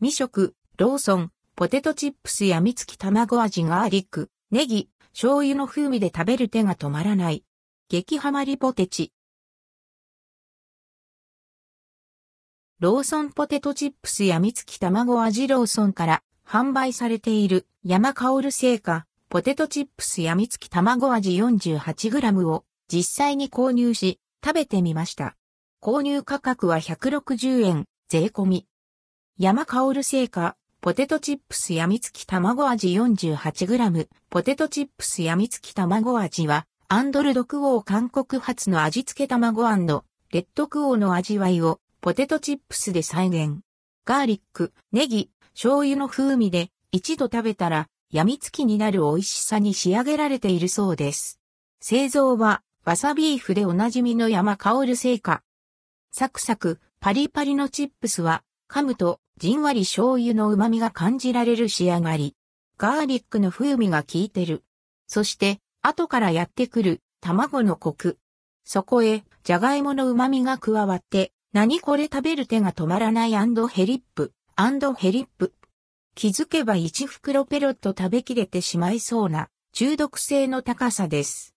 未食、ローソン、ポテトチップスやみつき卵味ガーリック、ネギ、醤油の風味で食べる手が止まらない。激ハマりポテチ。ローソンポテトチップスやみつき卵味ローソンから販売されている山香る製菓ポテトチップスやみつき卵味 48g を実際に購入し食べてみました。購入価格は160円税込み。山香る製菓ポテトチップスやみつき卵味 48g ポテトチップスやみつき卵味はアンドルドクオー韓国発の味付け卵レッドクオーの味わいをポテトチップスで再現。ガーリック、ネギ、醤油の風味で一度食べたら病みつきになる美味しさに仕上げられているそうです。製造はわさビーフでおなじみの山芳製菓。サクサク、パリパリのチップスは噛むとじんわり醤油の旨味が感じられる仕上がり。ガーリックの風味が効いてる。そして後からやってくる卵のコク。そこへ、じゃがいもの旨味が加わって、何これ食べる手が止まらないヘリップ、ヘリップ。気づけば1袋ペロッと食べきれてしまいそうな中毒性の高さです。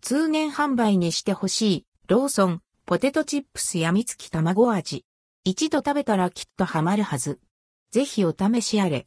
通年販売にしてほしい、ローソン、ポテトチップスやみつき卵味。一度食べたらきっとハマるはず。ぜひお試しあれ。